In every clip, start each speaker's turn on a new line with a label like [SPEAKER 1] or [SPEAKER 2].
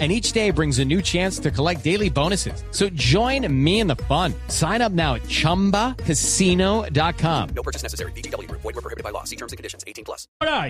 [SPEAKER 1] and each day brings a new chance to collect daily bonuses. So join me in the fun. Sign up now at ChumbaCasino.com.
[SPEAKER 2] No purchase necessary. BGW. Void were prohibited by law. See terms and conditions. 18 plus.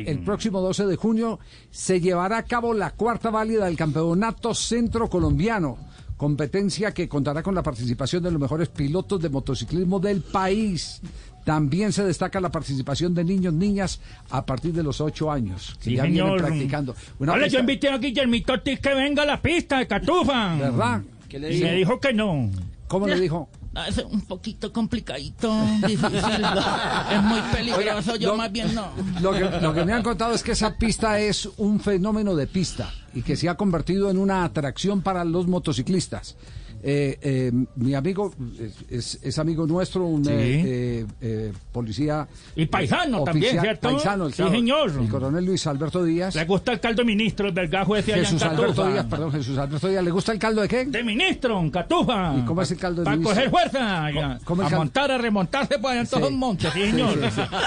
[SPEAKER 3] El próximo 12 de junio se llevará a cabo la cuarta válida del Campeonato Centro Colombiano, competencia que contará con la participación de los mejores pilotos de motociclismo del país. También se destaca la participación de niños, niñas a partir de los 8 años, que
[SPEAKER 4] Sí,
[SPEAKER 3] ya vienen practicando. Una
[SPEAKER 4] Hola, yo invité a Guillermito Ortiz que venga a la pista de Catufa.
[SPEAKER 3] ¿Verdad?
[SPEAKER 4] Y me dijo que no.
[SPEAKER 3] ¿Cómo le dijo?
[SPEAKER 5] Es un poquito complicadito, difícil. es muy peligroso,
[SPEAKER 3] Oiga,
[SPEAKER 5] yo más bien no.
[SPEAKER 3] Lo que, lo que me han contado es que esa pista es un fenómeno de pista y que se ha convertido en una atracción para los motociclistas. Eh, eh, mi amigo es, amigo nuestro, un
[SPEAKER 4] Sí.
[SPEAKER 3] eh, eh, eh, policía.
[SPEAKER 4] Y paisano también, ¿cierto?
[SPEAKER 3] Paisano,
[SPEAKER 4] Sí,
[SPEAKER 3] claro,
[SPEAKER 4] señor.
[SPEAKER 3] El coronel Luis Alberto Díaz.
[SPEAKER 4] Le gusta el caldo de ministro, el allá en
[SPEAKER 3] Jesús Alberto. Díaz, perdón, Jesús Alberto Díaz. ¿Le gusta el caldo de qué?
[SPEAKER 4] De ministro, en Catufa.
[SPEAKER 3] ¿Y cómo es el caldo de
[SPEAKER 4] Para
[SPEAKER 3] ministro?
[SPEAKER 4] coger fuerza.
[SPEAKER 3] cómo
[SPEAKER 4] a
[SPEAKER 3] cal-
[SPEAKER 4] montar, a remontarse por allá en todos
[SPEAKER 3] Sí.
[SPEAKER 4] los montes, sí, señor.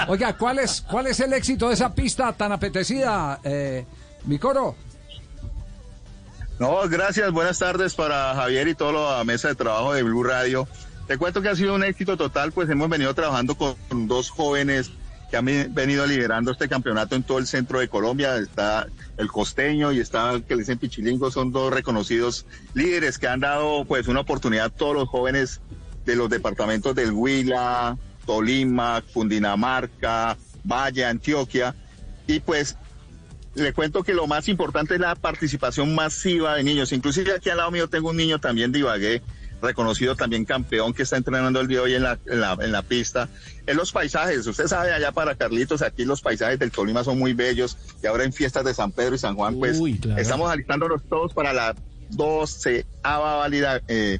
[SPEAKER 3] Oiga, ¿cuál es, ¿cuál es el éxito de esa pista tan apetecida, eh, mi coro?
[SPEAKER 6] No, gracias. Buenas tardes para Javier y toda la mesa de trabajo de Blue Radio. Te cuento que ha sido un éxito total, pues hemos venido trabajando con dos jóvenes que han ve- venido liderando este campeonato en todo el centro de Colombia. Está el costeño y está el que le dicen Pichilingo, son dos reconocidos líderes que han dado pues una oportunidad a todos los jóvenes de los departamentos del Huila, Tolima, Cundinamarca, Valle, Antioquia. Y pues le cuento que lo más importante es la participación masiva de niños. Inclusive aquí al lado mío tengo un niño también de Ibagué, reconocido también campeón que está entrenando el día de hoy en la, en la, en la pista. En los paisajes, usted sabe allá para Carlitos, aquí los paisajes del Tolima son muy bellos y ahora en fiestas de San Pedro y San Juan, pues
[SPEAKER 4] Uy, claro.
[SPEAKER 6] estamos alistándonos todos para la 12 válida. Eh,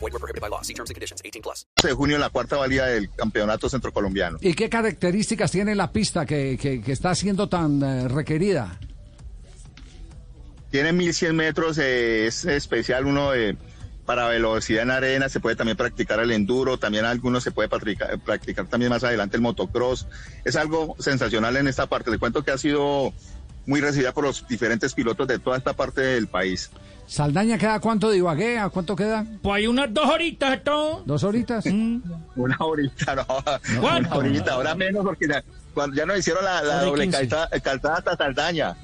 [SPEAKER 2] Void were prohibited by law. See terms and conditions. 18 plus.
[SPEAKER 6] de junio en la cuarta válida del campeonato centrocolombiano.
[SPEAKER 3] ¿Y qué características tiene la pista que, que- que está siendo tan eh, requerida?
[SPEAKER 6] Tiene 1100 metros, eh, es especial uno de para velocidad en arena, se puede también practicar el enduro, también algunos se puede practicar, practicar también más adelante el motocross. Es algo sensacional en esta parte. Le cuento que ha sido muy recibida por los diferentes pilotos de toda esta parte del país.
[SPEAKER 3] ¿Saldaña queda cuánto de Ibagué? ¿A cuánto queda?
[SPEAKER 4] Pues hay unas dos horitas, ¿esto?
[SPEAKER 3] ¿Dos horitas?
[SPEAKER 6] Una horita, no,
[SPEAKER 4] ¿Cuánto?
[SPEAKER 6] una horita, ahora menos porque ya, cuando ya nos hicieron la, la doble
[SPEAKER 4] 15.
[SPEAKER 6] calzada, calzada hasta Saldaña.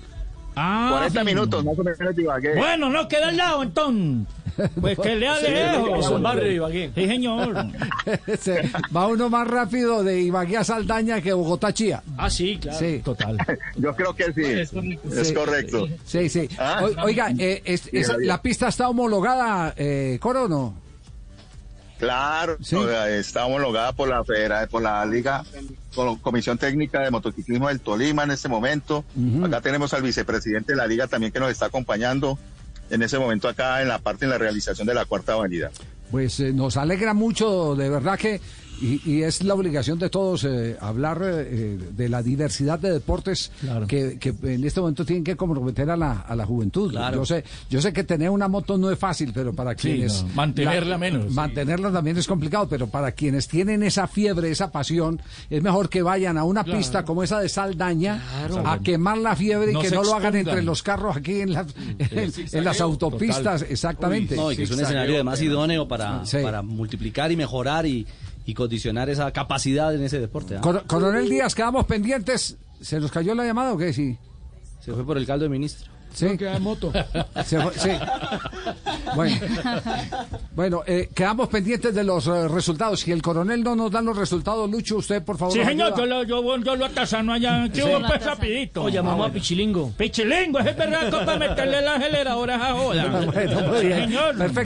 [SPEAKER 4] Ah,
[SPEAKER 6] 40
[SPEAKER 4] sí.
[SPEAKER 6] minutos más o menos de Ibagué.
[SPEAKER 4] Bueno, no queda al lado, entonces. Pues que lea lejos. Sí, señor.
[SPEAKER 3] Se- va uno más rápido de Ibagué a Saldaña que Bogotá a Chía.
[SPEAKER 4] Ah, sí, claro.
[SPEAKER 3] Sí.
[SPEAKER 4] Total.
[SPEAKER 6] Yo creo que sí, es
[SPEAKER 3] Sí.
[SPEAKER 6] correcto.
[SPEAKER 3] Sí, sí.
[SPEAKER 6] Ah.
[SPEAKER 3] O- oiga, eh, es-
[SPEAKER 6] Javier.
[SPEAKER 3] ¿la pista está homologada, eh, Coro, no?
[SPEAKER 6] Claro,
[SPEAKER 3] Sí.
[SPEAKER 6] o sea, está homologada por la federa- por la Liga, por la Comisión Técnica de Motociclismo del Tolima en este momento. Acá tenemos al vicepresidente de la Liga también que nos está acompañando en ese momento acá en la parte de la realización de la cuarta avenida.
[SPEAKER 3] Pues eh, nos alegra mucho, de verdad que, y, y es la obligación de todos eh, hablar eh, de la diversidad de deportes
[SPEAKER 4] Claro.
[SPEAKER 3] que, que en este momento tienen que comprometer a la, a la juventud. Yo sé, yo sé que tener una moto no es fácil, pero para
[SPEAKER 4] Sí,
[SPEAKER 3] quienes
[SPEAKER 4] no, mantenerla menos, sí.
[SPEAKER 3] mantenerla también es complicado, pero para quienes tienen esa fiebre, esa pasión, es mejor que vayan a una pista como esa de Saldaña a quemar la fiebre y que no lo hagan entre los carros aquí en las, en, en las autopistas, exactamente.
[SPEAKER 7] No, y que es un escenario además idóneo para,
[SPEAKER 3] Sí.
[SPEAKER 7] para multiplicar y mejorar y, y condicionar esa capacidad en ese deporte. ¿ah?
[SPEAKER 3] Cor- Coronel Díaz, quedamos pendientes. ¿Se nos cayó la llamada o qué? Sí.
[SPEAKER 7] Se fue por el caldo de ministro.
[SPEAKER 3] Sí.
[SPEAKER 4] Que en moto.
[SPEAKER 3] Se fue- sí. Bueno, bueno eh, quedamos pendientes de los eh, resultados. Si el coronel no nos da los resultados, Lucho, usted por favor.
[SPEAKER 4] Sí, señor, yo lo, yo, yo lo atasano allá. ¿Qué hubo, pues, rapidito?
[SPEAKER 5] O llamamos a Pichilingo.
[SPEAKER 4] Pichilingo, es verdad, para meterle la aceleradora a joda.
[SPEAKER 3] Bueno, muy
[SPEAKER 4] Sí,
[SPEAKER 3] bien.
[SPEAKER 4] señor.
[SPEAKER 3] Perfecto.